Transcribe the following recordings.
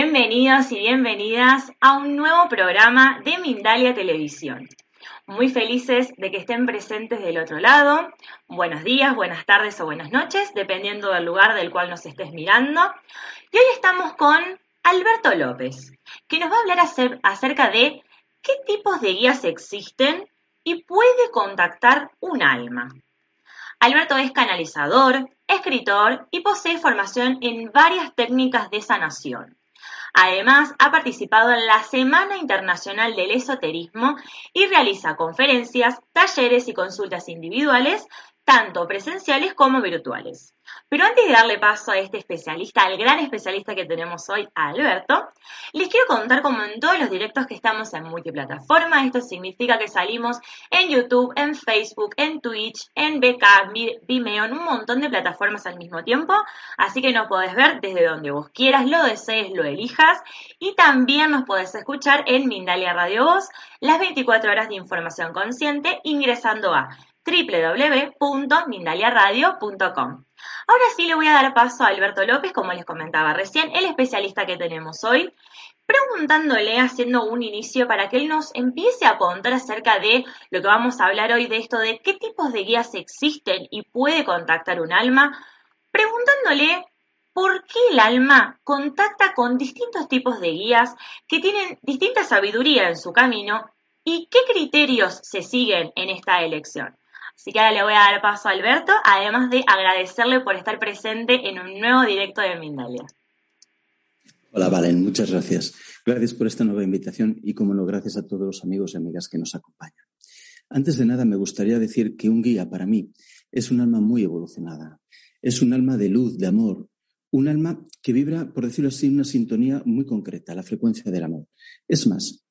Bienvenidos y bienvenidas a un nuevo programa de Mindalia Televisión. Muy felices de que estén presentes del otro lado. Buenos días, buenas tardes o buenas noches, dependiendo del lugar del cual nos estés mirando. Y hoy estamos con Alberto López, que nos va a hablar acerca de qué tipos de guías existen y puede contactar un alma. Alberto es canalizador, escritor y posee formación en varias técnicas de sanación. Además, ha participado en la Semana Internacional del Esoterismo y realiza conferencias, talleres y consultas individuales, tanto presenciales como virtuales. Pero antes de darle paso a este especialista, al gran especialista que tenemos hoy, a Alberto, les quiero contar como en todos los directos que estamos en multiplataforma, esto significa que salimos en YouTube, en Facebook, en Twitch, en BK, Vimeo, en un montón de plataformas al mismo tiempo, así que nos podés ver desde donde vos quieras, lo desees, lo elijas, y también nos podés escuchar en Mindalia Radio Voz, las 24 horas de información consciente, ingresando a www.mindaliaradio.com. Ahora sí le voy a dar paso a Alberto López, como les comentaba recién, el especialista que tenemos hoy, preguntándole, haciendo un inicio para que él nos empiece a contar acerca de lo que vamos a hablar hoy, de esto de qué tipos de guías existen y puede contactar un alma, preguntándole por qué el alma contacta con distintos tipos de guías que tienen distinta sabiduría en su camino y qué criterios se siguen en esta elección. Así que ahora le voy a dar paso a Alberto, además de agradecerle por estar presente en un nuevo directo de Mindalia. Hola, Valen, muchas gracias. Gracias por esta nueva invitación y, como no, gracias a todos los amigos y amigas que nos acompañan. Antes de nada, me gustaría decir que un guía para mí es un alma muy evolucionada. Es un alma de luz, de amor, un alma que vibra, por decirlo así, una sintonía muy concreta, la frecuencia del amor. Es más,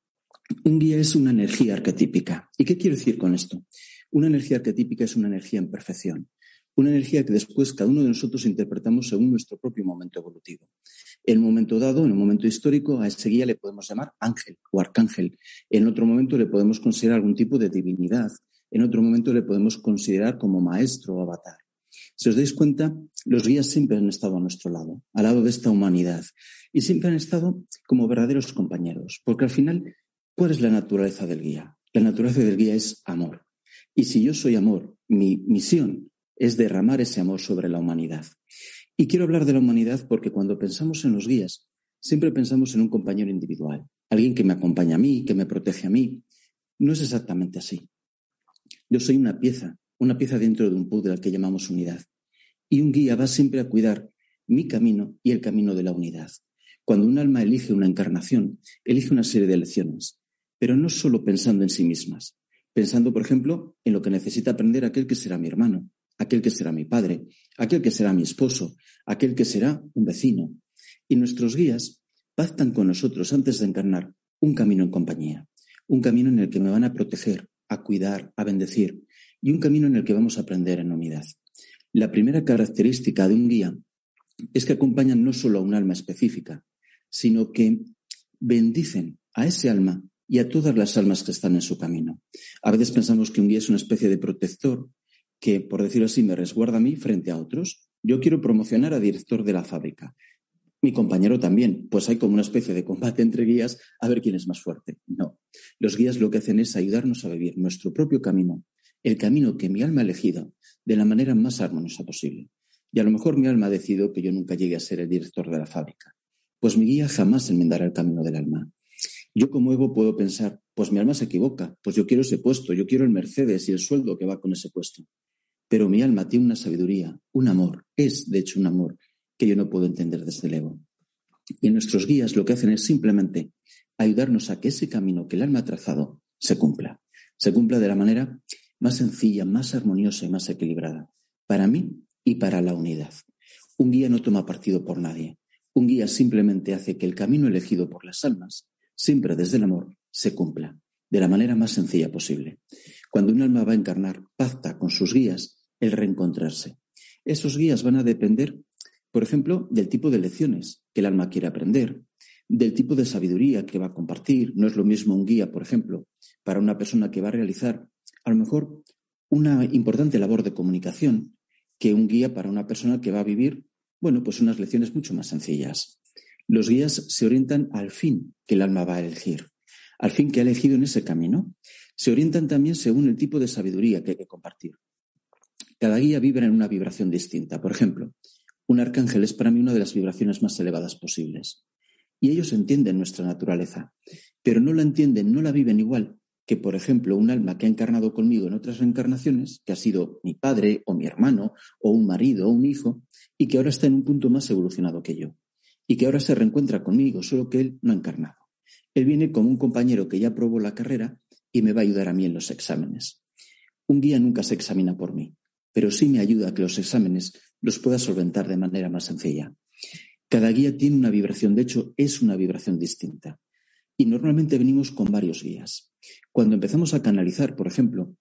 un guía es una energía arquetípica. ¿Y qué quiero decir con esto? Una energía arquetípica es una energía en perfección, una energía que después cada uno de nosotros interpretamos según nuestro propio momento evolutivo. En un momento dado, en un momento histórico, a ese guía le podemos llamar ángel o arcángel. En otro momento le podemos considerar algún tipo de divinidad. En otro momento le podemos considerar como maestro o avatar. Si os dais cuenta, los guías siempre han estado a nuestro lado, al lado de esta humanidad, y siempre han estado como verdaderos compañeros, porque al final, ¿cuál es la naturaleza del guía? La naturaleza del guía es amor. Y si yo soy amor, mi misión es derramar ese amor sobre la humanidad. Y quiero hablar de la humanidad porque cuando pensamos en los guías, siempre pensamos en un compañero individual, alguien que me acompaña a mí, que me protege a mí. No es exactamente así. Yo soy una pieza, una pieza dentro de un puzzle al que llamamos unidad. Y un guía va siempre a cuidar mi camino y el camino de la unidad. Cuando un alma elige una encarnación, elige una serie de elecciones, pero no solo pensando en sí mismas, pensando, por ejemplo, en lo que necesita aprender aquel que será mi hermano, aquel que será mi padre, aquel que será mi esposo, aquel que será un vecino. Y nuestros guías pactan con nosotros antes de encarnar un camino en compañía, un camino en el que me van a proteger, a cuidar, a bendecir, y un camino en el que vamos a aprender en unidad. La primera característica de un guía es que acompañan no solo a un alma específica, sino que bendicen a ese alma y a todas las almas que están en su camino. A veces pensamos que un guía es una especie de protector que, por decirlo así, me resguarda a mí frente a otros. Yo quiero promocionar a director de la fábrica. Mi compañero también, pues hay como una especie de combate entre guías a ver quién es más fuerte. No, los guías lo que hacen es ayudarnos a vivir nuestro propio camino, el camino que mi alma ha elegido, de la manera más armoniosa posible. Y a lo mejor mi alma ha decidido que yo nunca llegue a ser el director de la fábrica. Pues mi guía jamás enmendará el camino del alma. Yo como ego puedo pensar, pues mi alma se equivoca, pues yo quiero ese puesto, yo quiero el Mercedes y el sueldo que va con ese puesto. Pero mi alma tiene una sabiduría, un amor, es de hecho un amor que yo no puedo entender desde el ego. Y nuestros guías lo que hacen es simplemente ayudarnos a que ese camino que el alma ha trazado se cumpla. Se cumpla de la manera más sencilla, más armoniosa y más equilibrada, para mí y para la unidad. Un guía no toma partido por nadie. Un guía simplemente hace que el camino elegido por las almas siempre desde el amor, se cumpla de la manera más sencilla posible. Cuando un alma va a encarnar, pacta con sus guías el reencontrarse. Esos guías van a depender, por ejemplo, del tipo de lecciones que el alma quiere aprender, del tipo de sabiduría que va a compartir. No es lo mismo un guía, por ejemplo, para una persona que va a realizar a lo mejor una importante labor de comunicación que un guía para una persona que va a vivir, bueno, pues unas lecciones mucho más sencillas. Los guías se orientan al fin que el alma va a elegir, al fin que ha elegido en ese camino. Se orientan también según el tipo de sabiduría que hay que compartir. Cada guía vibra en una vibración distinta. Por ejemplo, un arcángel es para mí una de las vibraciones más elevadas posibles. Y ellos entienden nuestra naturaleza, pero no la entienden, no la viven igual que, por ejemplo, un alma que ha encarnado conmigo en otras reencarnaciones, que ha sido mi padre o mi hermano o un marido o un hijo, y que ahora está en un punto más evolucionado que yo, y que ahora se reencuentra conmigo, solo que él no ha encarnado. Él viene como un compañero que ya probó la carrera y me va a ayudar a mí en los exámenes. Un guía nunca se examina por mí, pero sí me ayuda a que los exámenes los pueda solventar de manera más sencilla. Cada guía tiene una vibración, de hecho es una vibración distinta. Y normalmente venimos con varios guías. Cuando empezamos a canalizar, por ejemplo,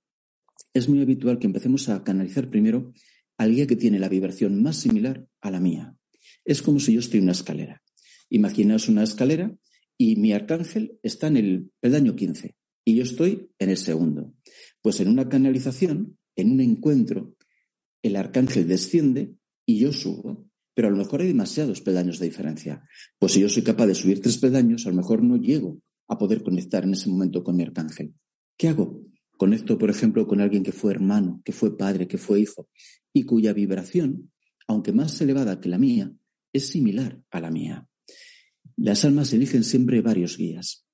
es muy habitual que empecemos a canalizar primero al guía que tiene la vibración más similar a la mía. Es como si yo estoy en una escalera. Imaginaos una escalera y mi arcángel está en el peldaño 15 y yo estoy en el segundo. Pues en una canalización, en un encuentro, el arcángel desciende y yo subo pero a lo mejor hay demasiados peldaños de diferencia. Pues si yo soy capaz de subir tres peldaños, a lo mejor no llego a poder conectar en ese momento con mi arcángel. ¿Qué hago? Conecto, por ejemplo, con alguien que fue hermano, que fue padre, que fue hijo, y cuya vibración, aunque más elevada que la mía, es similar a la mía. Las almas eligen siempre varios guías.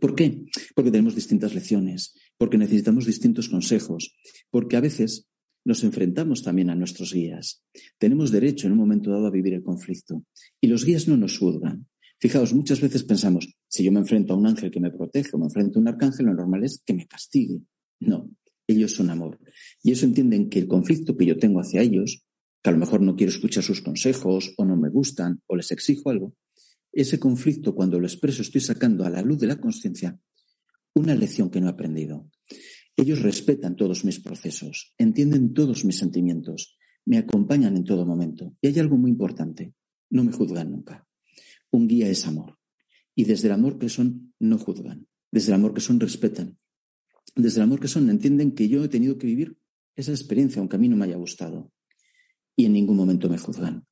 ¿Por qué? Porque tenemos distintas lecciones, porque necesitamos distintos consejos, porque a veces nos enfrentamos también a nuestros guías. Tenemos derecho en un momento dado a vivir el conflicto y los guías no nos juzgan. Fijaos, muchas veces pensamos, si yo me enfrento a un ángel que me protege o me enfrento a un arcángel, lo normal es que me castigue. No, ellos son amor. Y eso entienden que el conflicto que yo tengo hacia ellos, que a lo mejor no quiero escuchar sus consejos o no me gustan o les exijo algo, ese conflicto cuando lo expreso estoy sacando a la luz de la conciencia una lección que no he aprendido. Ellos respetan todos mis procesos, entienden todos mis sentimientos, me acompañan en todo momento. Y hay algo muy importante, no me juzgan nunca. Un guía es amor. Y desde el amor que son, no juzgan. Desde el amor que son, respetan. Desde el amor que son, entienden que yo he tenido que vivir esa experiencia, aunque a mí no me haya gustado. Y en ningún momento me juzgan.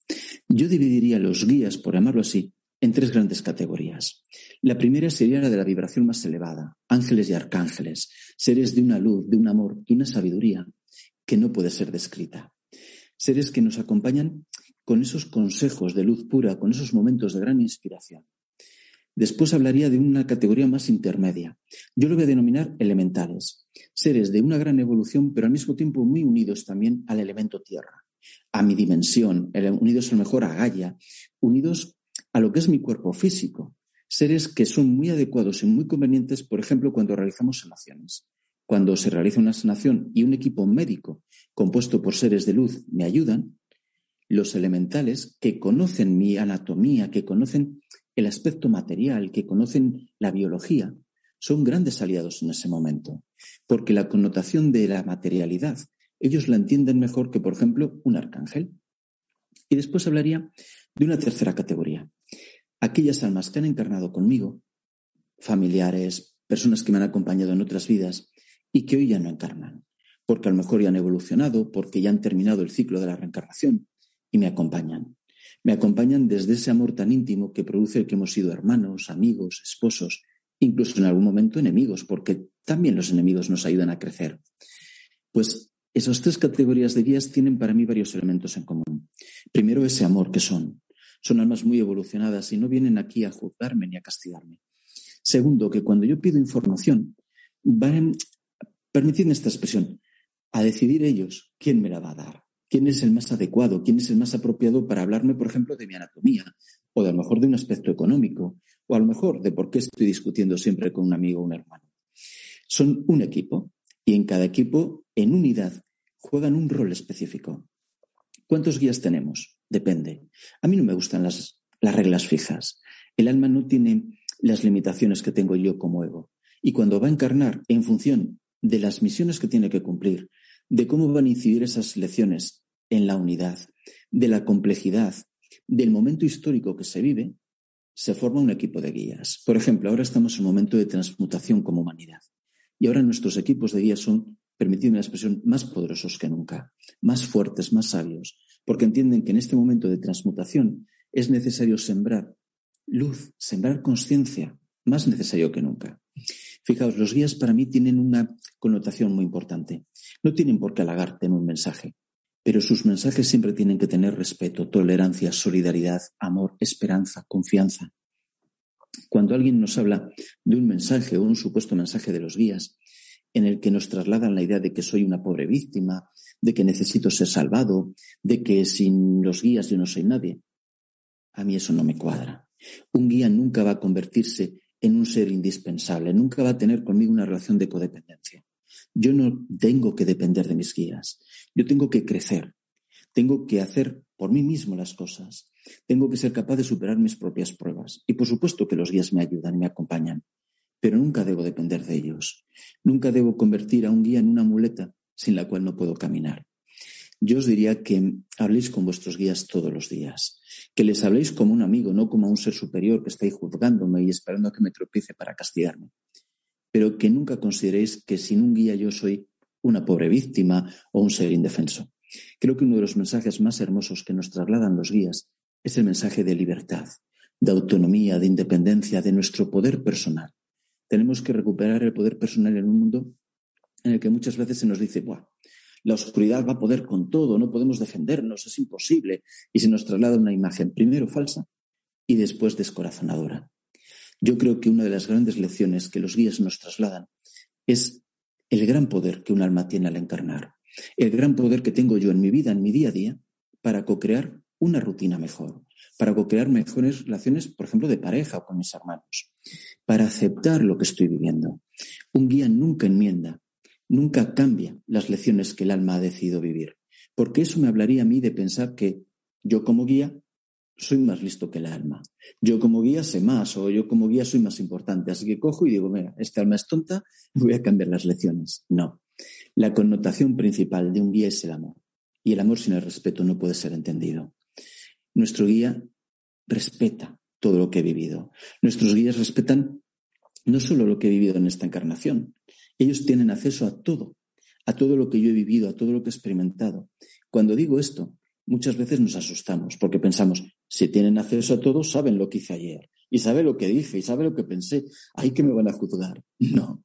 Yo dividiría los guías, por llamarlo así, en tres grandes categorías. La primera sería la de la vibración más elevada, ángeles y arcángeles, seres de una luz, de un amor, de una sabiduría que no puede ser descrita. Seres que nos acompañan con esos consejos de luz pura, con esos momentos de gran inspiración. Después hablaría de una categoría más intermedia. Yo lo voy a denominar elementales, seres de una gran evolución, pero al mismo tiempo muy unidos también al elemento tierra, a mi dimensión, unidos a lo mejor a Gaia, unidos a lo que es mi cuerpo físico. Seres que son muy adecuados y muy convenientes, por ejemplo, cuando realizamos sanaciones. Cuando se realiza una sanación y un equipo médico compuesto por seres de luz me ayudan, los elementales que conocen mi anatomía, que conocen el aspecto material, que conocen la biología, son grandes aliados en ese momento, porque la connotación de la materialidad, ellos la entienden mejor que, por ejemplo, un arcángel. Y después hablaría de una tercera categoría, aquellas almas que han encarnado conmigo, familiares, personas que me han acompañado en otras vidas y que hoy ya no encarnan, porque a lo mejor ya han evolucionado, porque ya han terminado el ciclo de la reencarnación y me acompañan. Me acompañan desde ese amor tan íntimo que produce el que hemos sido hermanos, amigos, esposos, incluso en algún momento enemigos, porque también los enemigos nos ayudan a crecer. Pues esas tres categorías de guías tienen para mí varios elementos en común. Primero, ese amor que son, son almas muy evolucionadas y no vienen aquí a juzgarme ni a castigarme. Segundo, que cuando yo pido información, van, permitidme esta expresión, a decidir ellos quién me la va a dar, quién es el más adecuado, quién es el más apropiado para hablarme, por ejemplo, de mi anatomía, o de a lo mejor de un aspecto económico, o a lo mejor de por qué estoy discutiendo siempre con un amigo o un hermano. Son un equipo y en cada equipo, en unidad, juegan un rol específico. ¿Cuántos guías tenemos? Depende. A mí no me gustan las, las reglas fijas. El alma no tiene las limitaciones que tengo yo como ego. Y cuando va a encarnar en función de las misiones que tiene que cumplir, de cómo van a incidir esas lecciones en la unidad, de la complejidad, del momento histórico que se vive, se forma un equipo de guías. Por ejemplo, ahora estamos en un momento de transmutación como humanidad. Y ahora nuestros equipos de guías son, permitidme la expresión, más poderosos que nunca, más fuertes, más sabios, porque entienden que en este momento de transmutación es necesario sembrar luz, sembrar conciencia, más necesario que nunca. Fijaos, los guías para mí tienen una connotación muy importante. No tienen por qué halagarte en un mensaje, pero sus mensajes siempre tienen que tener respeto, tolerancia, solidaridad, amor, esperanza, confianza. Cuando alguien nos habla de un mensaje o un supuesto mensaje de los guías, en el que nos trasladan la idea de que soy una pobre víctima, de que necesito ser salvado, de que sin los guías yo no soy nadie, a mí eso no me cuadra. Un guía nunca va a convertirse en un ser indispensable, nunca va a tener conmigo una relación de codependencia. Yo no tengo que depender de mis guías, yo tengo que crecer, tengo que hacer por mí mismo las cosas, tengo que ser capaz de superar mis propias pruebas. Y por supuesto que los guías me ayudan y me acompañan, pero nunca debo depender de ellos, nunca debo convertir a un guía en una muleta sin la cual no puedo caminar. Yo os diría que habléis con vuestros guías todos los días, que les habléis como un amigo, no como a un ser superior que estáis juzgándome y esperando a que me tropiece para castigarme, pero que nunca consideréis que sin un guía yo soy una pobre víctima o un ser indefenso. Creo que uno de los mensajes más hermosos que nos trasladan los guías es el mensaje de libertad, de autonomía, de independencia, de nuestro poder personal. Tenemos que recuperar el poder personal en un mundo en el que muchas veces se nos dice, Buah, la oscuridad va a poder con todo, no podemos defendernos, es imposible. Y se nos traslada una imagen primero falsa y después descorazonadora. Yo creo que una de las grandes lecciones que los guías nos trasladan es el gran poder que un alma tiene al encarnar, el gran poder que tengo yo en mi vida, en mi día a día, para co-crear una rutina mejor, para co-crear mejores relaciones, por ejemplo, de pareja o con mis hermanos, para aceptar lo que estoy viviendo. Un guía nunca enmienda, nunca cambia las lecciones que el alma ha decidido vivir, porque eso me hablaría a mí de pensar que yo como guía soy más listo que el alma. Yo como guía sé más o yo como guía soy más importante. Así que cojo y digo, mira, esta alma es tonta, voy a cambiar las lecciones. No. La connotación principal de un guía es el amor. Y el amor sin el respeto no puede ser entendido. Nuestro guía respeta todo lo que he vivido. Nuestros guías respetan no solo lo que he vivido en esta encarnación, ellos tienen acceso a todo, a todo lo que yo he vivido, a todo lo que he experimentado. Cuando digo esto, muchas veces nos asustamos porque pensamos, si tienen acceso a todo, saben lo que hice ayer y saben lo que dije y saben lo que pensé. ¿Ay, que me van a juzgar? No.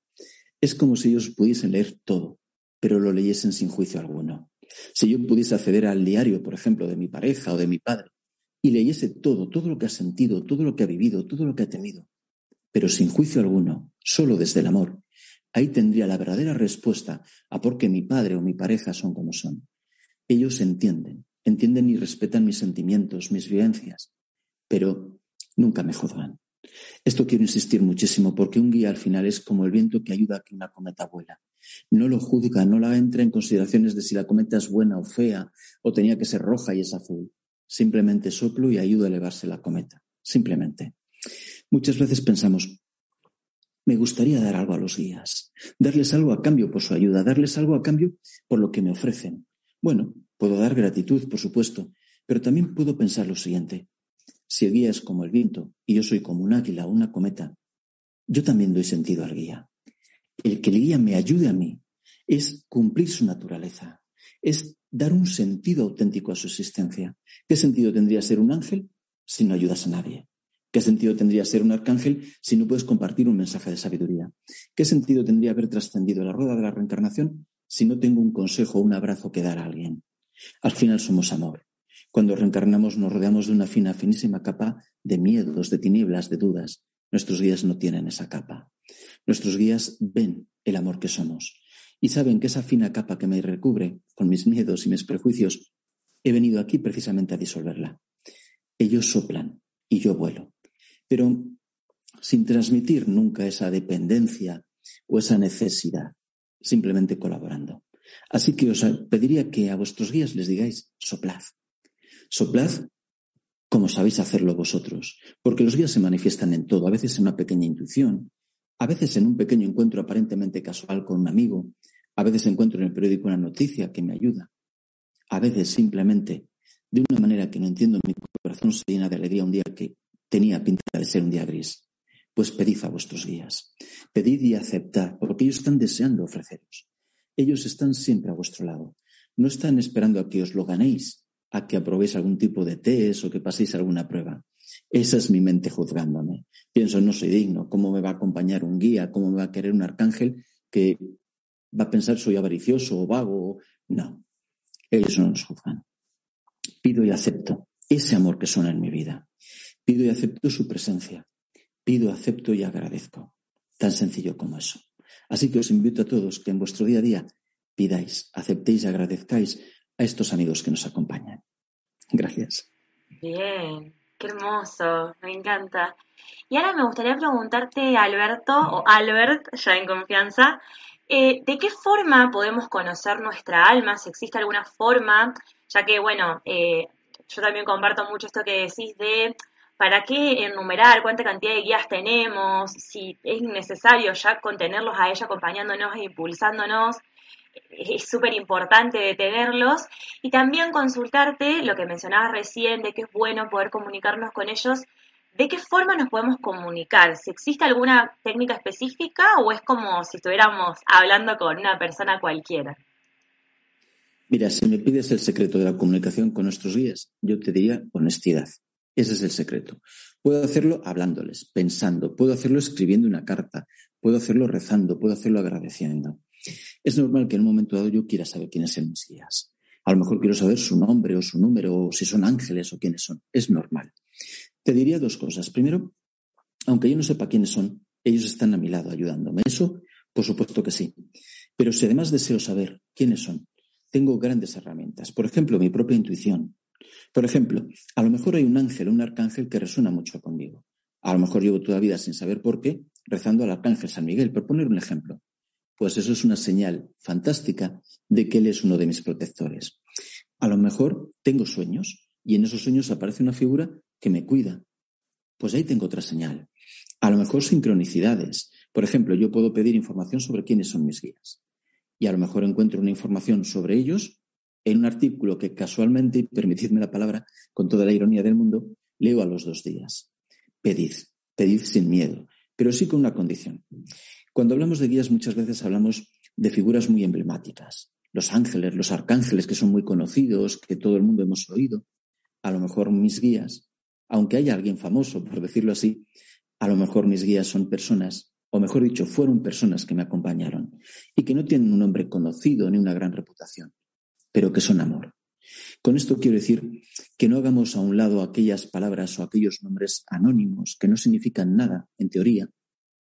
Es como si ellos pudiesen leer todo, pero lo leyesen sin juicio alguno. Si yo pudiese acceder al diario, por ejemplo, de mi pareja o de mi padre, y leyese todo, todo lo que ha sentido, todo lo que ha vivido, todo lo que ha temido, pero sin juicio alguno, solo desde el amor, Ahí tendría la verdadera respuesta a por qué mi padre o mi pareja son como son. Ellos entienden, entienden y respetan mis sentimientos, mis vivencias, pero nunca me juzgan. Esto quiero insistir muchísimo porque un guía al final es como el viento que ayuda a que una cometa vuela. No lo juzga, no la entra en consideraciones de si la cometa es buena o fea o tenía que ser roja y es azul. Simplemente soplo y ayudo a elevarse la cometa. Simplemente. Muchas veces pensamos, me gustaría dar algo a los guías, darles algo a cambio por su ayuda, darles algo a cambio por lo que me ofrecen. Bueno, puedo dar gratitud, por supuesto, pero también puedo pensar lo siguiente. Si el guía es como el viento y yo soy como un águila o una cometa, yo también doy sentido al guía. El que el guía me ayude a mí es cumplir su naturaleza, es dar un sentido auténtico a su existencia. ¿Qué sentido tendría ser un ángel si no ayudas a nadie? ¿Qué sentido tendría ser un arcángel si no puedes compartir un mensaje de sabiduría? ¿Qué sentido tendría haber trascendido la rueda de la reencarnación si no tengo un consejo o un abrazo que dar a alguien? Al final somos amor. Cuando reencarnamos nos rodeamos de una fina, finísima capa de miedos, de tinieblas, de dudas. Nuestros guías no tienen esa capa. Nuestros guías ven el amor que somos y saben que esa fina capa que me recubre con mis miedos y mis prejuicios, he venido aquí precisamente a disolverla. Ellos soplan y yo vuelo pero sin transmitir nunca esa dependencia o esa necesidad, simplemente colaborando. Así que os pediría que a vuestros guías les digáis, soplad. Soplad como sabéis hacerlo vosotros, porque los guías se manifiestan en todo, a veces en una pequeña intuición, a veces en un pequeño encuentro aparentemente casual con un amigo, a veces encuentro en el periódico una noticia que me ayuda, a veces simplemente de una manera que no entiendo, mi corazón se llena de alegría un día que tenía pinta de ser un día gris. Pues pedid a vuestros guías, pedid y aceptad, porque ellos están deseando ofreceros. Ellos están siempre a vuestro lado. No están esperando a que os lo ganéis, a que aprobéis algún tipo de test o que paséis alguna prueba. Esa es mi mente juzgándome. Pienso, no soy digno. ¿Cómo me va a acompañar un guía? ¿Cómo me va a querer un arcángel que va a pensar soy avaricioso o vago? No. Ellos no nos juzgan. Pido y acepto ese amor que son en mi vida. Pido y acepto su presencia. Pido, acepto y agradezco. Tan sencillo como eso. Así que os invito a todos que en vuestro día a día pidáis, aceptéis y agradezcáis a estos amigos que nos acompañan. Gracias. Bien, qué hermoso, me encanta. Y ahora me gustaría preguntarte, Alberto, o Albert, ya en confianza, eh, ¿de qué forma podemos conocer nuestra alma? Si existe alguna forma, ya que, bueno, eh, yo también comparto mucho esto que decís de para qué enumerar cuánta cantidad de guías tenemos, si es necesario ya contenerlos a ella acompañándonos e impulsándonos, es súper importante detenerlos y también consultarte lo que mencionabas recién de que es bueno poder comunicarnos con ellos, de qué forma nos podemos comunicar, si existe alguna técnica específica o es como si estuviéramos hablando con una persona cualquiera. Mira, si me pides el secreto de la comunicación con nuestros guías, yo te diría honestidad. Ese es el secreto. Puedo hacerlo hablándoles, pensando, puedo hacerlo escribiendo una carta, puedo hacerlo rezando, puedo hacerlo agradeciendo. Es normal que en un momento dado yo quiera saber quiénes son mis guías. A lo mejor quiero saber su nombre o su número, o si son ángeles o quiénes son. Es normal. Te diría dos cosas. Primero, aunque yo no sepa quiénes son, ellos están a mi lado ayudándome. Eso, por supuesto que sí. Pero si además deseo saber quiénes son, tengo grandes herramientas. Por ejemplo, mi propia intuición. Por ejemplo, a lo mejor hay un ángel, un arcángel que resuena mucho conmigo. A lo mejor llevo toda la vida sin saber por qué, rezando al arcángel San Miguel, por poner un ejemplo pues eso es una señal fantástica de que Él es uno de mis protectores. A lo mejor tengo sueños y en esos sueños aparece una figura que me cuida. Pues ahí tengo otra señal. A lo mejor sincronicidades. Por ejemplo, yo puedo pedir información sobre quiénes son mis guías. Y a lo mejor encuentro una información sobre ellos en un artículo que casualmente, y permitidme la palabra, con toda la ironía del mundo, leo a los dos días. Pedid, pedid sin miedo, pero sí con una condición. Cuando hablamos de guías muchas veces hablamos de figuras muy emblemáticas. Los ángeles, los arcángeles que son muy conocidos, que todo el mundo hemos oído. A lo mejor mis guías, aunque haya alguien famoso, por decirlo así, a lo mejor mis guías son personas, o mejor dicho, fueron personas que me acompañaron y que no tienen un nombre conocido ni una gran reputación, pero que son amor. Con esto quiero decir que no hagamos a un lado aquellas palabras o aquellos nombres anónimos que no significan nada, en teoría,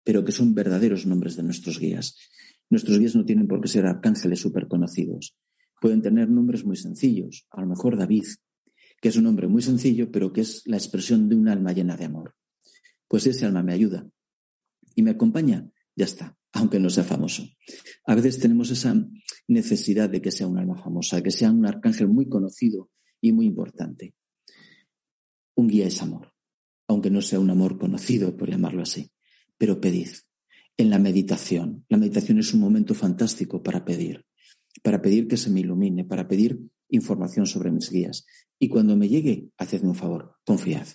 pero que son verdaderos nombres de nuestros guías. Nuestros guías no tienen por qué ser arcángeles súper conocidos. Pueden tener nombres muy sencillos. A lo mejor David, que es un nombre muy sencillo, pero que es la expresión de un alma llena de amor. Pues ese alma me ayuda y me acompaña, ya está, aunque no sea famoso. A veces tenemos esa necesidad de que sea un alma famosa, que sea un arcángel muy conocido y muy importante. Un guía es amor, aunque no sea un amor conocido, por llamarlo así pero pedid. En la meditación. La meditación es un momento fantástico para pedir, para pedir que se me ilumine, para pedir información sobre mis guías. Y cuando me llegue, hacedme un favor, confiad.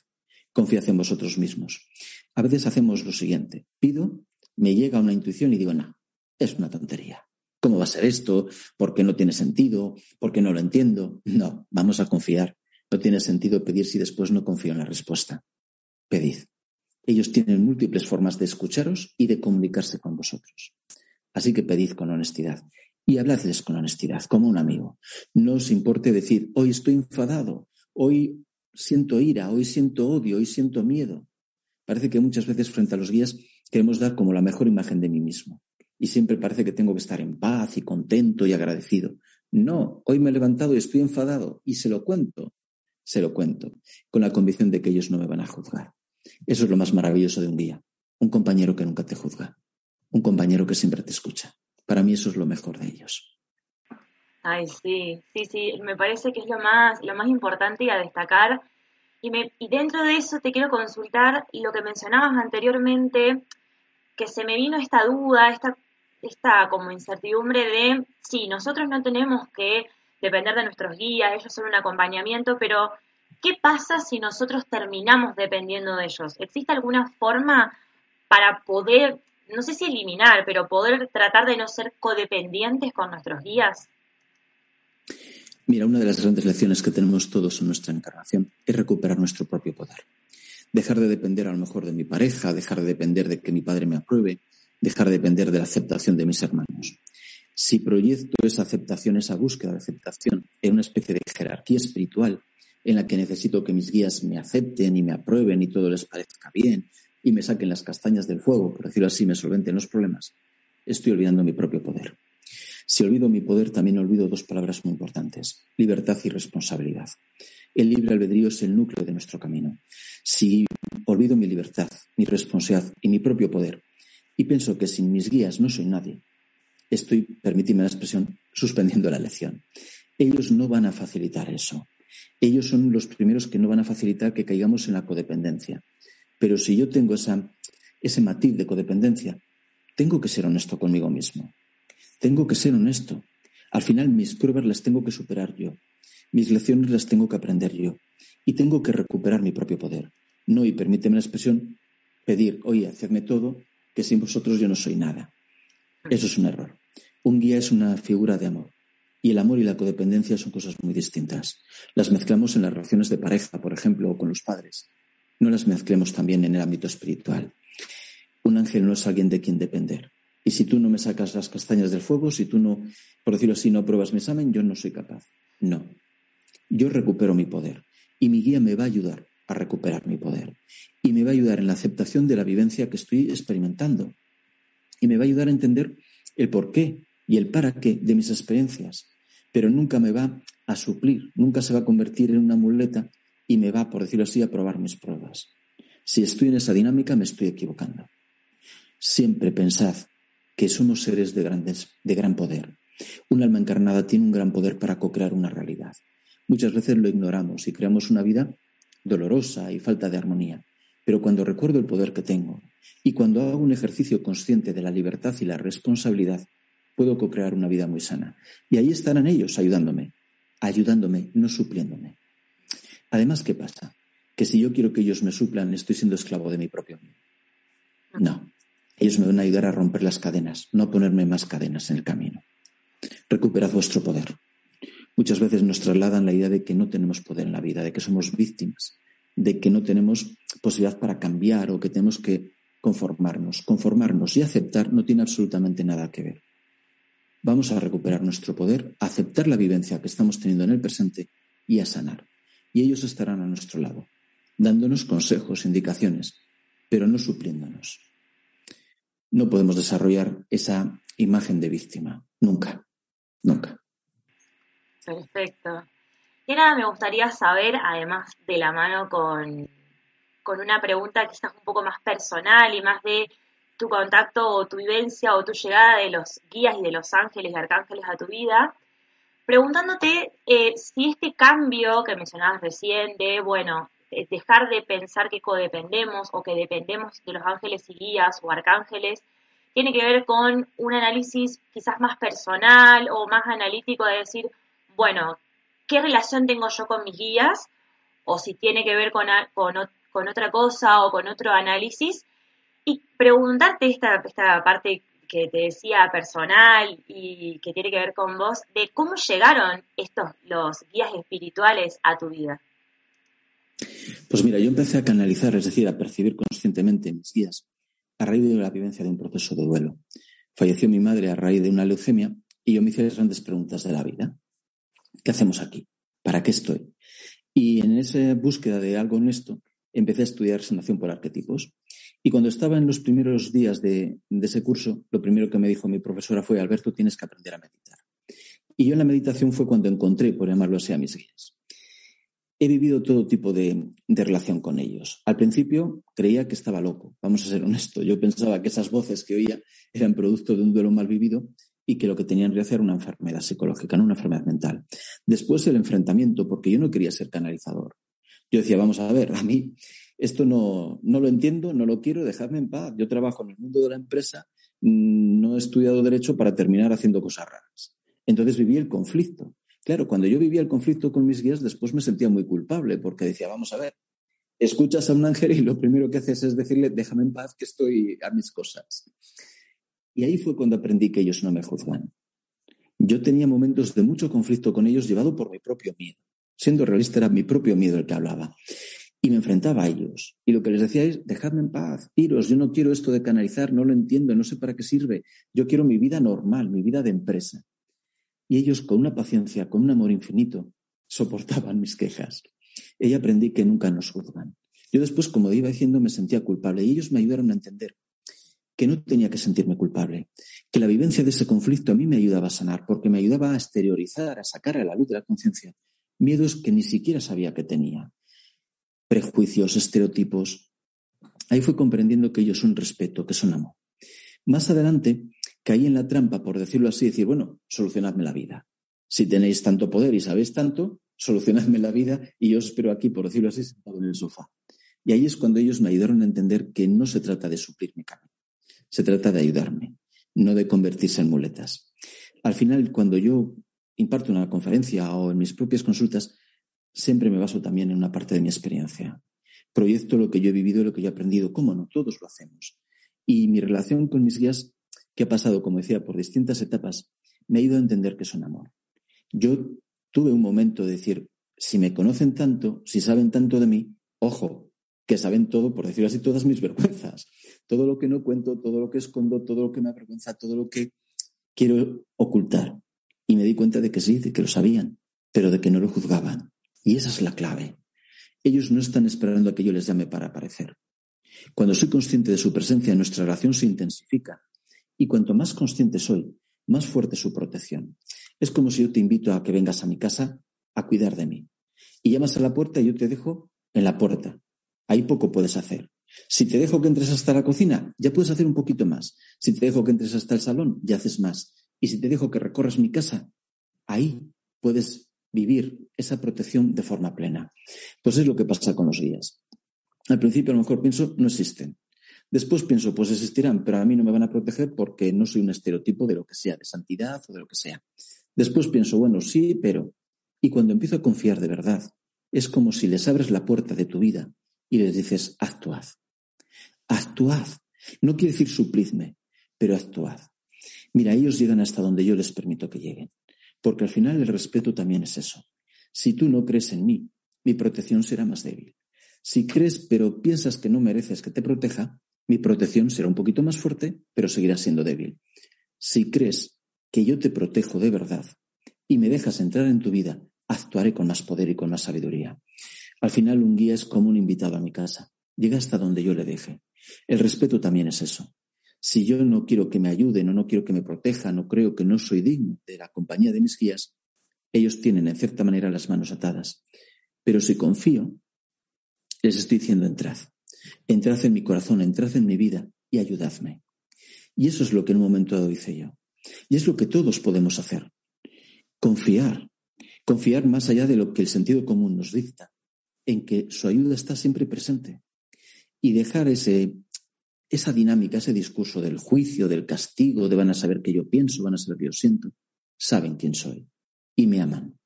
Confiad en vosotros mismos. A veces hacemos lo siguiente. Pido, me llega una intuición y digo, no, es una tontería. ¿Cómo va a ser esto? ¿Por qué no tiene sentido? ¿Por qué no lo entiendo? No, vamos a confiar. No tiene sentido pedir si después no confío en la respuesta. Pedid. Ellos tienen múltiples formas de escucharos y de comunicarse con vosotros. Así que pedid con honestidad y habladles con honestidad, como un amigo. No os importe decir, hoy estoy enfadado, hoy siento ira, hoy siento odio, hoy siento miedo. Parece que muchas veces frente a los guías queremos dar como la mejor imagen de mí mismo. Y siempre parece que tengo que estar en paz y contento y agradecido. No, hoy me he levantado y estoy enfadado y se lo cuento, se lo cuento, con la convicción de que ellos no me van a juzgar. Eso es lo más maravilloso de un guía. Un compañero que nunca te juzga. Un compañero que siempre te escucha. Para mí eso es lo mejor de ellos. Ay, sí, sí, sí, me parece que es lo más, lo más importante y a destacar. Y, me, y dentro de eso te quiero consultar lo que mencionabas anteriormente, que se me vino esta duda, esta, esta como incertidumbre de, sí, nosotros no tenemos que depender de nuestros guías, ellos son un acompañamiento, pero ¿Qué pasa si nosotros terminamos dependiendo de ellos? ¿Existe alguna forma para poder, no sé si eliminar, pero poder tratar de no ser codependientes con nuestros guías? Mira, una de las grandes lecciones que tenemos todos en nuestra encarnación es recuperar nuestro propio poder. dejar de depender a lo mejor de mi pareja, dejar de depender de que mi padre me apruebe, dejar de depender de la aceptación de mis hermanos. Si proyecto esa aceptación, esa búsqueda de aceptación en una especie de jerarquía espiritual en la que necesito que mis guías me acepten y me aprueben y todo les parezca bien y me saquen las castañas del fuego, por decirlo así, me solventen los problemas, estoy olvidando mi propio poder. Si olvido mi poder, también olvido dos palabras muy importantes, libertad y responsabilidad. El libre albedrío es el núcleo de nuestro camino. Si olvido mi libertad, mi responsabilidad y mi propio poder, y pienso que sin mis guías no soy nadie, estoy, permíteme la expresión, suspendiendo la lección. Ellos no van a facilitar eso. Ellos son los primeros que no van a facilitar que caigamos en la codependencia. Pero si yo tengo esa, ese matiz de codependencia, tengo que ser honesto conmigo mismo. Tengo que ser honesto. Al final mis pruebas las tengo que superar yo. Mis lecciones las tengo que aprender yo. Y tengo que recuperar mi propio poder. No, y permíteme la expresión, pedir, oye, hacedme todo, que sin vosotros yo no soy nada. Eso es un error. Un guía es una figura de amor. Y el amor y la codependencia son cosas muy distintas. Las mezclamos en las relaciones de pareja, por ejemplo, o con los padres. No las mezclemos también en el ámbito espiritual. Un ángel no es alguien de quien depender. Y si tú no me sacas las castañas del fuego, si tú no, por decirlo así, no apruebas mi examen, yo no soy capaz. No. Yo recupero mi poder. Y mi guía me va a ayudar a recuperar mi poder. Y me va a ayudar en la aceptación de la vivencia que estoy experimentando. Y me va a ayudar a entender el por qué y el para qué de mis experiencias. Pero nunca me va a suplir, nunca se va a convertir en una muleta y me va, por decirlo así, a probar mis pruebas. Si estoy en esa dinámica, me estoy equivocando. Siempre pensad que somos seres de, grandes, de gran poder. Un alma encarnada tiene un gran poder para co-crear una realidad. Muchas veces lo ignoramos y creamos una vida dolorosa y falta de armonía. Pero cuando recuerdo el poder que tengo y cuando hago un ejercicio consciente de la libertad y la responsabilidad, puedo co-crear una vida muy sana. Y ahí estarán ellos ayudándome, ayudándome, no supliéndome. Además, ¿qué pasa? Que si yo quiero que ellos me suplan, estoy siendo esclavo de mi propio. No, ellos me van a ayudar a romper las cadenas, no a ponerme más cadenas en el camino. Recuperad vuestro poder. Muchas veces nos trasladan la idea de que no tenemos poder en la vida, de que somos víctimas, de que no tenemos posibilidad para cambiar o que tenemos que conformarnos. Conformarnos y aceptar no tiene absolutamente nada que ver. Vamos a recuperar nuestro poder, a aceptar la vivencia que estamos teniendo en el presente y a sanar. Y ellos estarán a nuestro lado, dándonos consejos, indicaciones, pero no supliéndonos no podemos desarrollar esa imagen de víctima. Nunca, nunca. Perfecto. Y ahora me gustaría saber, además de la mano con, con una pregunta quizás un poco más personal y más de tu contacto o tu vivencia o tu llegada de los guías y de los ángeles y arcángeles a tu vida, preguntándote eh, si este cambio que mencionabas recién de, bueno, dejar de pensar que codependemos o que dependemos de los ángeles y guías o arcángeles, tiene que ver con un análisis quizás más personal o más analítico de decir, bueno, ¿qué relación tengo yo con mis guías? O si tiene que ver con, con, otra cosa o con otro análisis. Y preguntarte esta, esta parte que te decía personal y que tiene que ver con vos, de cómo llegaron estos, los guías espirituales a tu vida. Pues mira, yo empecé a canalizar, es decir, a percibir conscientemente mis guías a raíz de la vivencia de un proceso de duelo. Falleció mi madre a raíz de una leucemia y yo me hice las grandes preguntas de la vida. ¿Qué hacemos aquí? ¿Para qué estoy? Y en esa búsqueda de algo honesto, empecé a estudiar sanación por arquetipos. Y cuando estaba en los primeros días de, de, ese curso, lo primero que me dijo mi profesora fue, Alberto, tienes que aprender a meditar. Y yo en la meditación fue cuando encontré, por llamarlo así, a mis guías he vivido todo tipo de, relación con ellos. Al principio creía que estaba loco, vamos a ser honestos. Yo pensaba que esas voces que oía eran producto de un duelo mal vivido y que lo que tenían que hacer era una enfermedad psicológica, no una enfermedad mental. Después el enfrentamiento, porque yo no quería ser canalizador. Yo decía, vamos a ver, a mí esto no, no lo entiendo, no lo quiero, dejadme en paz. Yo trabajo en el mundo de la empresa, mm, no he estudiado derecho para terminar haciendo cosas raras. Entonces viví el conflicto. Claro, cuando yo vivía el conflicto con mis guías, después me sentía muy culpable porque decía, vamos a ver, escuchas a un ángel y lo primero que haces es decirle, déjame en paz que estoy a mis cosas. Y ahí fue cuando aprendí que ellos no me juzgan. Yo tenía momentos de mucho conflicto con ellos llevado por mi propio miedo. Siendo realista, era mi propio miedo el que hablaba. Y me enfrentaba a ellos. Y lo que les decía es, dejadme en paz, iros, yo no quiero esto de canalizar, no lo entiendo, no sé para qué sirve. Yo quiero mi vida normal, mi vida de empresa. Y ellos, con una paciencia, con un amor infinito, soportaban mis quejas. Y aprendí que nunca nos juzgan. Yo después, como iba diciendo, me sentía culpable y ellos me ayudaron a entender que no tenía que sentirme culpable, que la vivencia de ese conflicto a mí me ayudaba a sanar, porque me ayudaba a exteriorizar, a sacar a la luz de la conciencia miedos que ni siquiera sabía que tenía, prejuicios, estereotipos. Ahí fue comprendiendo que ellos son respeto, que son amor. Más adelante caí en la trampa, por decirlo así, decir, bueno, solucionadme la vida. Si tenéis tanto poder y sabéis tanto, solucionadme la vida y yo os espero aquí, por decirlo así, sentado en el sofá. Y ahí es cuando ellos me ayudaron a entender que no se trata de suplir mi camino, se trata de ayudarme, no de convertirse en muletas. Al final, cuando yo imparto una conferencia o en mis propias consultas, siempre me baso también en una parte de mi experiencia. Proyecto lo que yo he vivido, lo que yo he aprendido, cómo no, todos lo hacemos. Y mi relación con mis guías, que ha pasado, como decía, por distintas etapas, me ha ido a entender que son amor. Yo tuve un momento de decir, si me conocen tanto, si saben tanto de mí, ojo, que saben todo, por decirlo así, todas mis vergüenzas, todo lo que no cuento, todo lo que escondo, todo lo que me avergüenza, todo lo que quiero ocultar. Y me di cuenta de que sí, de que lo sabían, pero de que no lo juzgaban. Y esa es la clave. Ellos no están esperando a que yo les llame para aparecer. Cuando soy consciente de su presencia, nuestra relación se intensifica. Y cuanto más consciente soy, más fuerte su protección. Es como si yo te invito a que vengas a mi casa a cuidar de mí. Y llamas a la puerta y yo te dejo en la puerta. Ahí poco puedes hacer. Si te dejo que entres hasta la cocina, ya puedes hacer un poquito más. Si te dejo que entres hasta el salón, ya haces más. Y si te dejo que recorras mi casa, ahí puedes vivir esa protección de forma plena. Pues es lo que pasa con los guías. Al principio a lo mejor pienso, no existen. Después pienso, pues existirán, pero a mí no me van a proteger porque no soy un estereotipo de lo que sea, de santidad o de lo que sea. Después pienso, bueno, sí, pero... Y cuando empiezo a confiar de verdad, es como si les abres la puerta de tu vida y les dices, actuad. Actuad. No quiere decir suplidme, pero actuad. Mira, ellos llegan hasta donde yo les permito que lleguen. Porque al final el respeto también es eso. Si tú no crees en mí, mi protección será más débil. Si crees pero piensas que no mereces que te proteja, mi protección será un poquito más fuerte, pero seguirá siendo débil. Si crees que yo te protejo de verdad y me dejas entrar en tu vida, actuaré con más poder y con más sabiduría. Al final un guía es como un invitado a mi casa. Llega hasta donde yo le deje. El respeto también es eso. Si yo no quiero que me ayuden o no quiero que me protejan o creo que no soy digno de la compañía de mis guías, ellos tienen en cierta manera las manos atadas. Pero si confío, les estoy diciendo entrad. Entrad en mi corazón, entrad en mi vida y ayudadme. Y eso es lo que en un momento dado hice yo. Y es lo que todos podemos hacer. Confiar. Confiar más allá de lo que el sentido común nos dicta en que su ayuda está siempre presente y dejar ese, esa dinámica, ese discurso del juicio, del castigo, de van a saber que yo pienso, van a saber que yo siento, saben quién soy y me aman.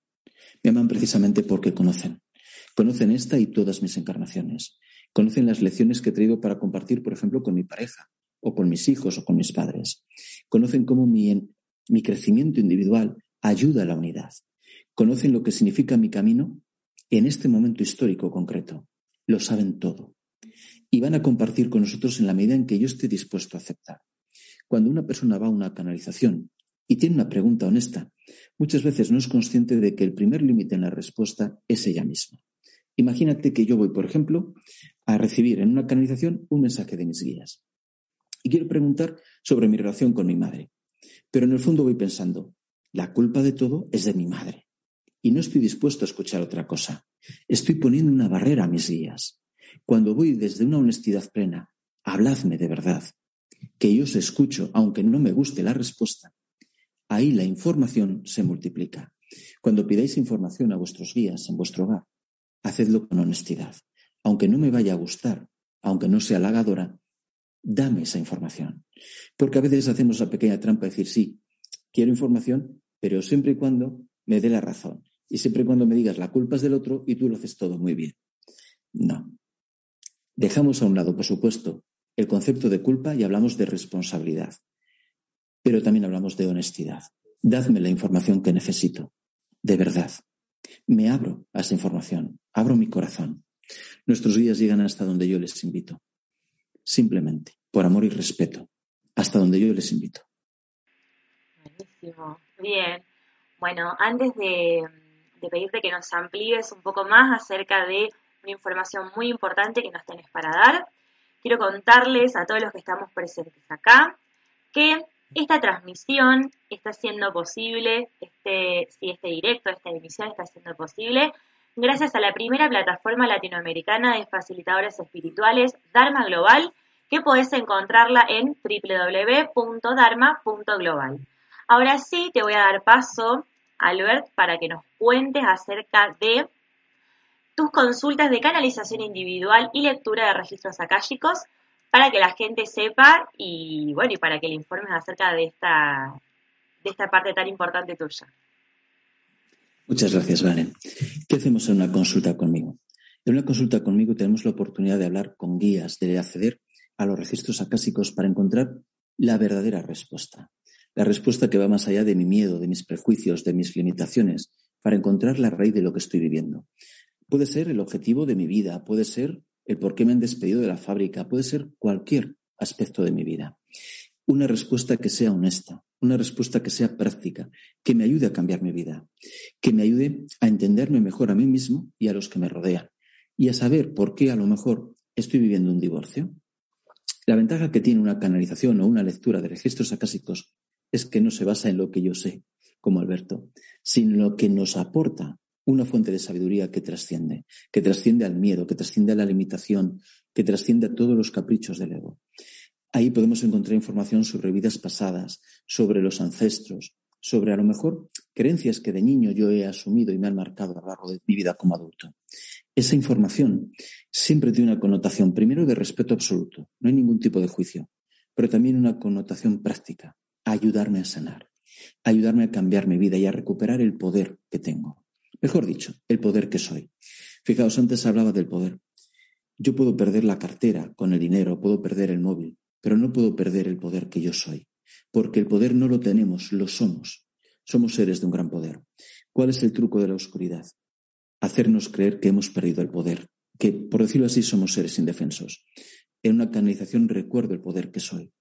Me aman precisamente porque conocen. Conocen esta y todas mis encarnaciones. Conocen las lecciones que he traído para compartir, por ejemplo, con mi pareja, o con mis hijos, o con mis padres. Conocen cómo mi, mi crecimiento individual ayuda a la unidad. Conocen lo que significa mi camino en este momento histórico concreto. Lo saben todo. Y van a compartir con nosotros en la medida en que yo esté dispuesto a aceptar. Cuando una persona va a una canalización y tiene una pregunta honesta, muchas veces no es consciente de que el primer límite en la respuesta es ella misma. Imagínate que yo voy, por ejemplo, a recibir en una canalización un mensaje de mis guías. Y quiero preguntar sobre mi relación con mi madre. Pero en el fondo voy pensando, la culpa de todo es de mi madre y no estoy dispuesto a escuchar otra cosa. Estoy poniendo una barrera a mis guías. Cuando voy desde una honestidad plena, habladme de verdad, que yo os escucho aunque no me guste la respuesta, ahí la información se multiplica. Cuando pidáis información a vuestros guías en vuestro hogar, hacedlo con honestidad. Aunque no me vaya a gustar, aunque no sea halagadora, dame esa información. Porque a veces hacemos la pequeña trampa de decir, sí, quiero información, pero siempre y cuando me dé la razón. Y siempre cuando me digas la culpa es del otro y tú lo haces todo muy bien. No. Dejamos a un lado, por supuesto, el concepto de culpa y hablamos de responsabilidad. Pero también hablamos de honestidad. Dadme la información que necesito. De verdad. Me abro a esa información. Abro mi corazón. Nuestros guías llegan hasta donde yo les invito. Simplemente, por amor y respeto, hasta donde yo les invito. Buenísimo. Bien. Bueno, antes de, de pedirte que nos amplíes un poco más acerca de una información muy importante que nos tenés para dar, quiero contarles a todos los que estamos presentes acá que esta transmisión está siendo posible, este, si este directo, esta emisión está siendo posible, gracias a la primera plataforma latinoamericana de facilitadores espirituales, Dharma Global, que podés encontrarla en www.dharma.global. Ahora sí, te voy a dar paso, Albert, para que nos cuentes acerca de tus consultas de canalización individual y lectura de registros akáshicos para que la gente sepa y bueno, y para que le informes acerca de esta, de esta parte tan importante tuya. Muchas gracias, Valen. ¿Qué hacemos en una consulta conmigo? En una consulta conmigo tenemos la oportunidad de hablar con guías, de acceder a los registros acásicos para encontrar la verdadera respuesta. La respuesta que va más allá de mi miedo, de mis prejuicios, de mis limitaciones, para encontrar la raíz de lo que estoy viviendo. Puede ser el objetivo de mi vida, puede ser el por qué me han despedido de la fábrica, puede ser cualquier aspecto de mi vida. Una respuesta que sea honesta, una respuesta que sea práctica, que me ayude a cambiar mi vida, que me ayude a entenderme mejor a mí mismo y a los que me rodean, y a saber por qué a lo mejor estoy viviendo un divorcio. La ventaja que tiene una canalización o una lectura de registros acásicos es que no se basa en lo que yo sé, como Alberto, sino en lo que nos aporta una fuente de sabiduría que trasciende, que trasciende al miedo, que trasciende a la limitación, que trasciende a todos los caprichos del ego. Ahí podemos encontrar información sobre vidas pasadas, sobre los ancestros, sobre a lo mejor creencias que de niño yo he asumido y me han marcado a lo largo de mi vida como adulto. Esa información siempre tiene una connotación, primero, de respeto absoluto, no hay ningún tipo de juicio, pero también una connotación práctica, ayudarme a sanar, ayudarme a cambiar mi vida y a recuperar el poder que tengo. Mejor dicho, el poder que soy. Fijaos, antes hablaba del poder. Yo puedo perder la cartera con el dinero, puedo perder el móvil, pero no puedo perder el poder que yo soy, porque el poder no lo tenemos, lo somos. Somos seres de un gran poder. ¿Cuál es el truco de la oscuridad? Hacernos creer que hemos perdido el poder, que, por decirlo así, somos seres indefensos. En una canalización recuerdo el poder que soy.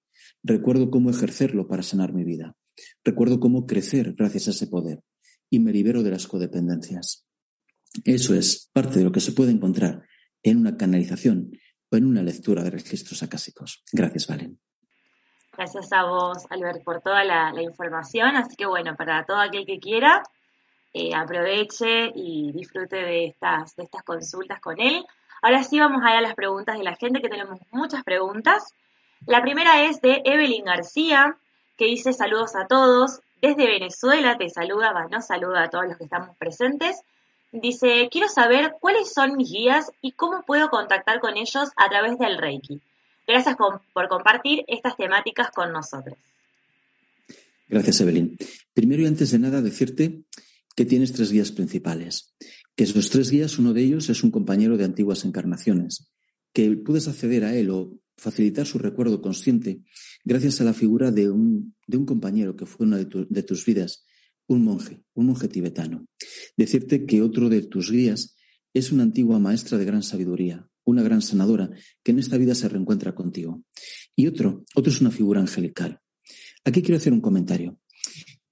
Recuerdo cómo ejercerlo para sanar mi vida. Recuerdo cómo crecer gracias a ese poder y me libero de las codependencias. Eso es parte de lo que se puede encontrar en una canalización o en una lectura de registros acásicos. Gracias, Valen. Gracias a vos, Albert, por toda la, información. Así que bueno, para todo aquel que quiera, eh, aproveche y disfrute de estas, de estas consultas con él. Ahora sí vamos a ir a las preguntas de la gente, que tenemos muchas preguntas. La primera es de Evelyn García, que dice saludos a todos. Desde Venezuela te saluda, va, saluda a todos los que estamos presentes. Dice, quiero saber cuáles son mis guías y cómo puedo contactar con ellos a través del Reiki. Gracias por compartir estas temáticas con nosotros. Gracias, Evelyn. Primero y antes de nada, decirte que tienes tres guías principales. Que esos tres guías, uno de ellos es un compañero de antiguas encarnaciones, que puedes acceder a él o facilitar su recuerdo consciente gracias a la figura de un, de un compañero que fue una de, de tus vidas, un monje, un monje tibetano. Decirte que otro de tus guías es una antigua maestra de gran sabiduría, una gran sanadora que en esta vida se reencuentra contigo. Y otro, otro es una figura angelical. Aquí quiero hacer un comentario.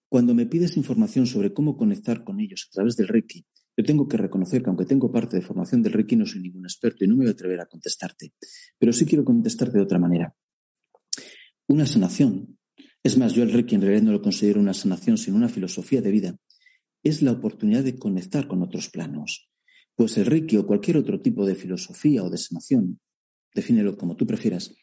Cuando me pides información sobre cómo conectar con ellos a través del Reiki, yo tengo que reconocer que aunque tengo parte de formación del Reiki, no soy ningún experto y no me voy a atrever a contestarte. Pero sí quiero contestarte de otra manera. Una sanación, es más, yo el Reiki en realidad no lo considero una sanación, sino una filosofía de vida, es la oportunidad de conectar con otros planos. Pues el Reiki o cualquier otro tipo de filosofía o de sanación, defínelo como tú prefieras,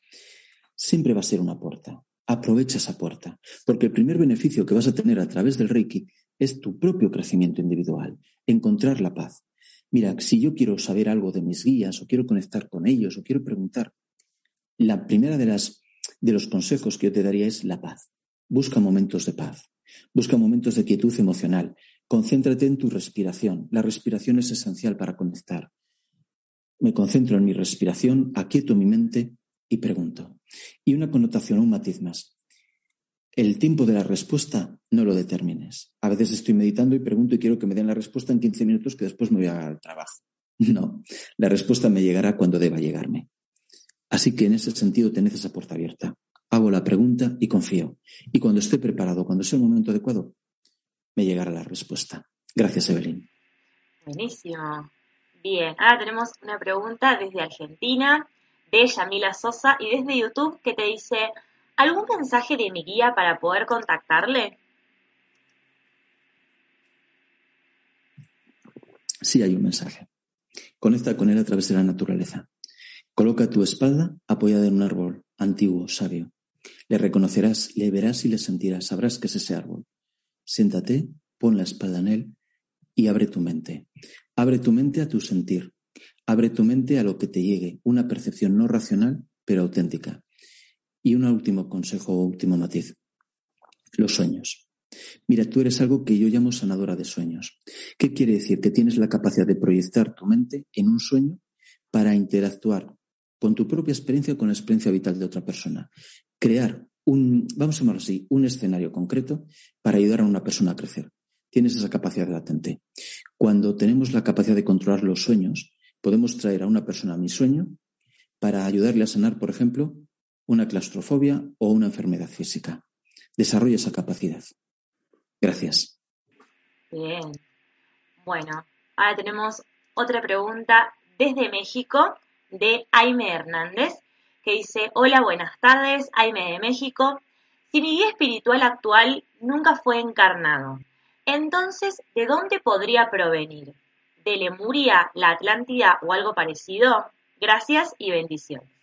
siempre va a ser una puerta. Aprovecha esa puerta, porque el primer beneficio que vas a tener a través del Reiki es tu propio crecimiento individual, encontrar la paz. Mira, si yo quiero saber algo de mis guías o quiero conectar con ellos o quiero preguntar, la primera de las de los consejos que yo te daría es la paz. Busca momentos de paz. Busca momentos de quietud emocional. Concéntrate en tu respiración. La respiración es esencial para conectar. Me concentro en mi respiración, aquieto mi mente y pregunto. Y una connotación, un matiz más. El tiempo de la respuesta no lo determines. A veces estoy meditando y pregunto y quiero que me den la respuesta en 15 minutos que después me voy al trabajo. No, la respuesta me llegará cuando deba llegarme. Así que en ese sentido tenés esa puerta abierta. Hago la pregunta y confío. Y cuando esté preparado, cuando sea el momento adecuado, me llegará la respuesta. Gracias, Evelyn. Buenísimo. Bien, ahora tenemos una pregunta desde Argentina, de Yamila Sosa, y desde YouTube que te dice, ¿algún mensaje de mi guía para poder contactarle? Sí hay un mensaje. Conecta con él a través de la naturaleza. Coloca tu espalda apoyada en un árbol antiguo, sabio. Le reconocerás, le verás y le sentirás. Sabrás que es ese árbol. Siéntate, pon la espalda en él y abre tu mente. Abre tu mente a tu sentir. Abre tu mente a lo que te llegue, una percepción no racional, pero auténtica. Y un último consejo último matiz. Los sueños. Mira, tú eres algo que yo llamo sanadora de sueños. ¿Qué quiere decir? Que tienes la capacidad de proyectar tu mente en un sueño para interactuar con tu propia experiencia o con la experiencia vital de otra persona. Crear un, vamos a llamarlo así, un escenario concreto para ayudar a una persona a crecer. Tienes esa capacidad latente. Cuando tenemos la capacidad de controlar los sueños, podemos traer a una persona a mi sueño para ayudarle a sanar, por ejemplo, una claustrofobia o una enfermedad física. Desarrolla esa capacidad. Gracias. Bien. Bueno, ahora tenemos otra pregunta desde México de Aime Hernández, que dice, hola, buenas tardes, Aime de México. Si mi guía espiritual actual nunca fue encarnado, entonces, ¿de dónde podría provenir? ¿De Lemuria, la Atlántida o algo parecido? Gracias y bendiciones.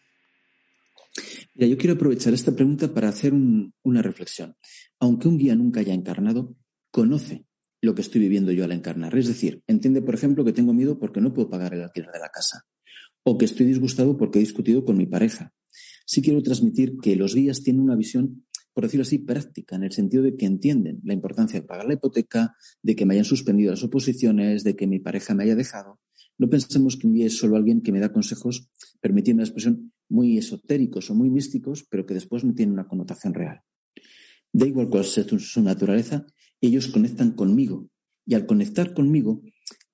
Yo quiero aprovechar esta pregunta para hacer una reflexión. Aunque un guía nunca haya encarnado, conoce lo que estoy viviendo yo al encarnar. Es decir, entiende, por ejemplo, que tengo miedo porque no puedo pagar el alquiler de la casa o que estoy disgustado porque he discutido con mi pareja. Sí quiero transmitir que los guías tienen una visión, por decirlo así, práctica, en el sentido de que entienden la importancia de pagar la hipoteca, de que me hayan suspendido las oposiciones, de que mi pareja me haya dejado. No pensemos que un guía es solo alguien que me da consejos, permitiendo la expresión, muy esotéricos o muy místicos, pero que después no tienen una connotación real. Da igual cuál sea su naturaleza, ellos conectan conmigo. Y al conectar conmigo,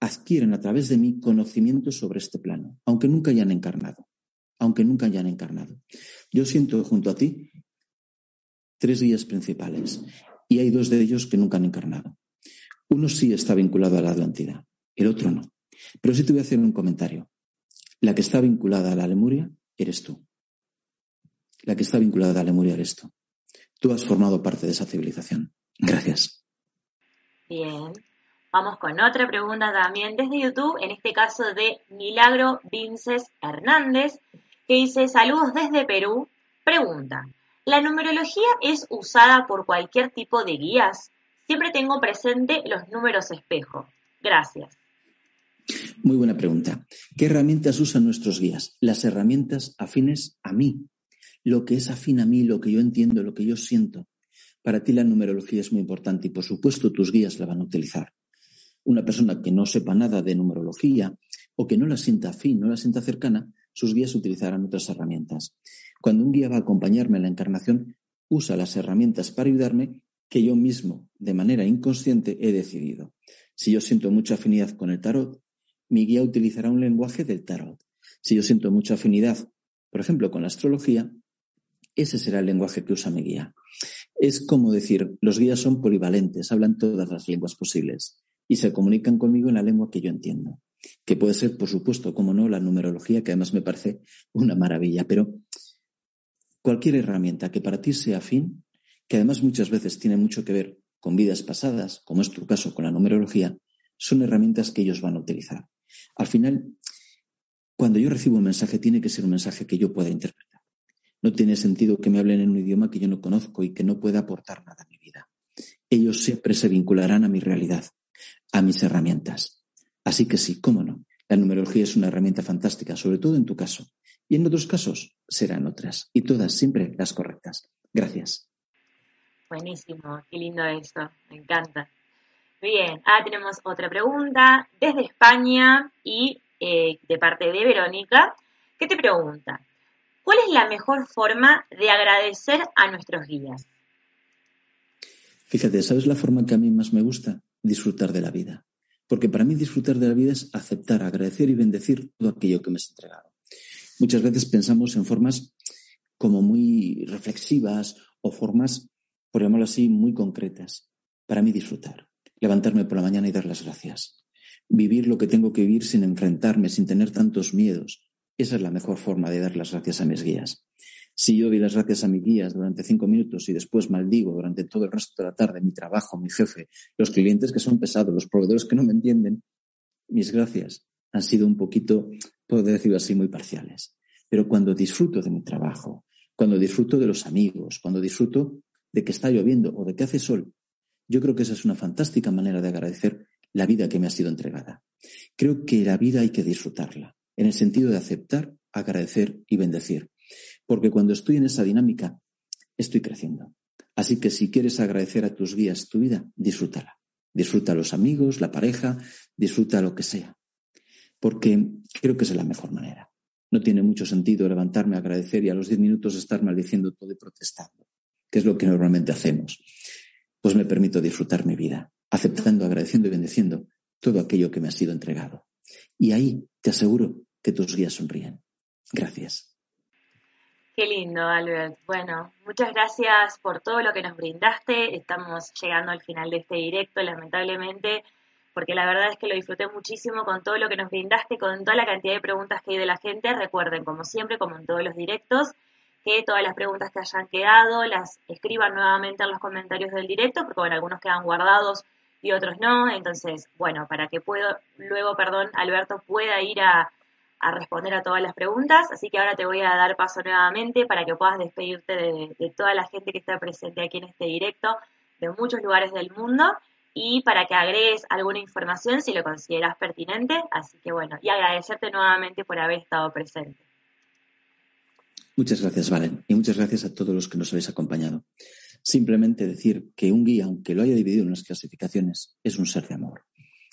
adquieren a través de mí conocimiento sobre este plano, aunque nunca hayan encarnado, aunque nunca hayan encarnado. Yo siento junto a ti tres guías principales y hay dos de ellos que nunca han encarnado. Uno sí está vinculado a la Atlántida, el otro no. Pero sí te voy a hacer un comentario. La que está vinculada a la Lemuria eres tú. La que está vinculada a Lemuria eres tú. Tú has formado parte de esa civilización. Gracias. Bien. Vamos con otra pregunta también desde YouTube, en este caso de Milagro Vinces Hernández, que dice, saludos desde Perú. Pregunta, ¿la numerología es usada por cualquier tipo de guías? Siempre tengo presente los números espejo. Gracias. Muy buena pregunta. ¿Qué herramientas usan nuestros guías? Las herramientas afines a mí. Lo que es afín a mí, lo que yo entiendo, lo que yo siento. Para ti la numerología es muy importante y por supuesto tus guías la van a utilizar una persona que no sepa nada de numerología o que no la sienta afín, no la sienta cercana, sus guías utilizarán otras herramientas. Cuando un guía va a acompañarme en la encarnación, usa las herramientas para ayudarme que yo mismo, de manera inconsciente, he decidido. Si yo siento mucha afinidad con el tarot, mi guía utilizará un lenguaje del tarot. Si yo siento mucha afinidad, por ejemplo, con la astrología, ese será el lenguaje que usa mi guía. Es como decir, los guías son polivalentes, hablan todas las lenguas posibles y se comunican conmigo en la lengua que yo entiendo. Que puede ser, por supuesto, como no, la numerología, que además me parece una maravilla, pero cualquier herramienta que para ti sea afín, que además muchas veces tiene mucho que ver con vidas pasadas, como es tu caso con la numerología, son herramientas que ellos van a utilizar. Al final, cuando yo recibo un mensaje, tiene que ser un mensaje que yo pueda interpretar. No tiene sentido que me hablen en un idioma que yo no conozco y que no pueda aportar nada a mi vida. Ellos siempre se vincularán a mi realidad a mis herramientas. Así que sí, cómo no. La numerología es una herramienta fantástica, sobre todo en tu caso. Y en otros casos serán otras. Y todas siempre las correctas. Gracias. Buenísimo, qué lindo eso, me encanta. Bien, ahora tenemos otra pregunta desde España y eh, de parte de Verónica, que te pregunta, ¿cuál es la mejor forma de agradecer a nuestros guías? Fíjate, ¿sabes la forma que a mí más me gusta? disfrutar de la vida. Porque para mí disfrutar de la vida es aceptar, agradecer y bendecir todo aquello que me es entregado. Muchas veces pensamos en formas como muy reflexivas o formas, por llamarlo así, muy concretas. Para mí disfrutar, levantarme por la mañana y dar las gracias. Vivir lo que tengo que vivir sin enfrentarme, sin tener tantos miedos. Esa es la mejor forma de dar las gracias a mis guías. Si yo doy las gracias a mis guías durante cinco minutos y después maldigo durante todo el resto de la tarde mi trabajo, mi jefe, los clientes que son pesados, los proveedores que no me entienden, mis gracias han sido un poquito, puedo decirlo así, muy parciales. Pero cuando disfruto de mi trabajo, cuando disfruto de los amigos, cuando disfruto de que está lloviendo o de que hace sol, yo creo que esa es una fantástica manera de agradecer la vida que me ha sido entregada. Creo que la vida hay que disfrutarla, en el sentido de aceptar, agradecer y bendecir. Porque cuando estoy en esa dinámica, estoy creciendo. Así que si quieres agradecer a tus guías tu vida, disfrútala. Disfruta a los amigos, la pareja, disfruta lo que sea. Porque creo que es la mejor manera. No tiene mucho sentido levantarme a agradecer y a los diez minutos estar maldiciendo todo y protestando, que es lo que normalmente hacemos. Pues me permito disfrutar mi vida, aceptando, agradeciendo y bendeciendo todo aquello que me ha sido entregado. Y ahí te aseguro que tus guías sonríen. Gracias. Qué lindo, Albert. Bueno, muchas gracias por todo lo que nos brindaste. Estamos llegando al final de este directo, lamentablemente, porque la verdad es que lo disfruté muchísimo con todo lo que nos brindaste, con toda la cantidad de preguntas que hay de la gente. Recuerden, como siempre, como en todos los directos, que todas las preguntas que hayan quedado las escriban nuevamente en los comentarios del directo, porque bueno, algunos quedan guardados y otros no. Entonces, bueno, para que puedo, luego, perdón, Alberto pueda ir a responder a todas las preguntas, así que ahora te voy a dar paso nuevamente para que puedas despedirte de, toda la gente que está presente aquí en este directo, de muchos lugares del mundo, y para que agregues alguna información si lo consideras pertinente, así que bueno, y agradecerte nuevamente por haber estado presente. Muchas gracias, Valen, y muchas gracias a todos los que nos habéis acompañado. Simplemente decir que un guía, aunque lo haya dividido en las clasificaciones, es un ser de amor,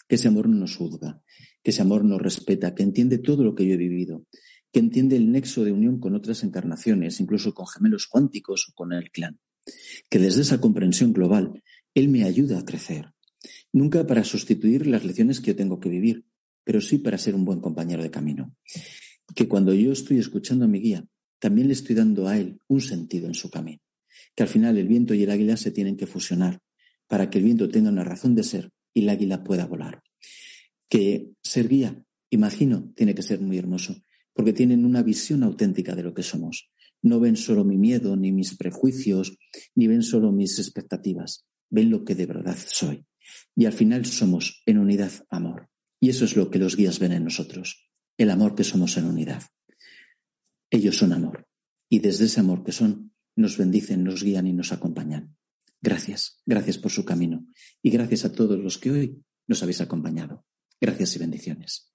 que ese amor no nos juzga, que ese amor nos respeta, que entiende todo lo que yo he vivido, que entiende el nexo de unión con otras encarnaciones, incluso con gemelos cuánticos o con el clan, que desde esa comprensión global Él me ayuda a crecer, nunca para sustituir las lecciones que yo tengo que vivir, pero sí para ser un buen compañero de camino. Que cuando yo estoy escuchando a mi guía, también le estoy dando a él un sentido en su camino. Que al final el viento y el águila se tienen que fusionar para que el viento tenga una razón de ser y el águila pueda volar que ser guía, imagino, tiene que ser muy hermoso, porque tienen una visión auténtica de lo que somos. No ven solo mi miedo, ni mis prejuicios, ni ven solo mis expectativas, ven lo que de verdad soy. Y al final somos en unidad amor. Y eso es lo que los guías ven en nosotros, el amor que somos en unidad. Ellos son amor. Y desde ese amor que son, nos bendicen, nos guían y nos acompañan. Gracias, gracias por su camino. Y gracias a todos los que hoy nos habéis acompañado. Gracias y bendiciones.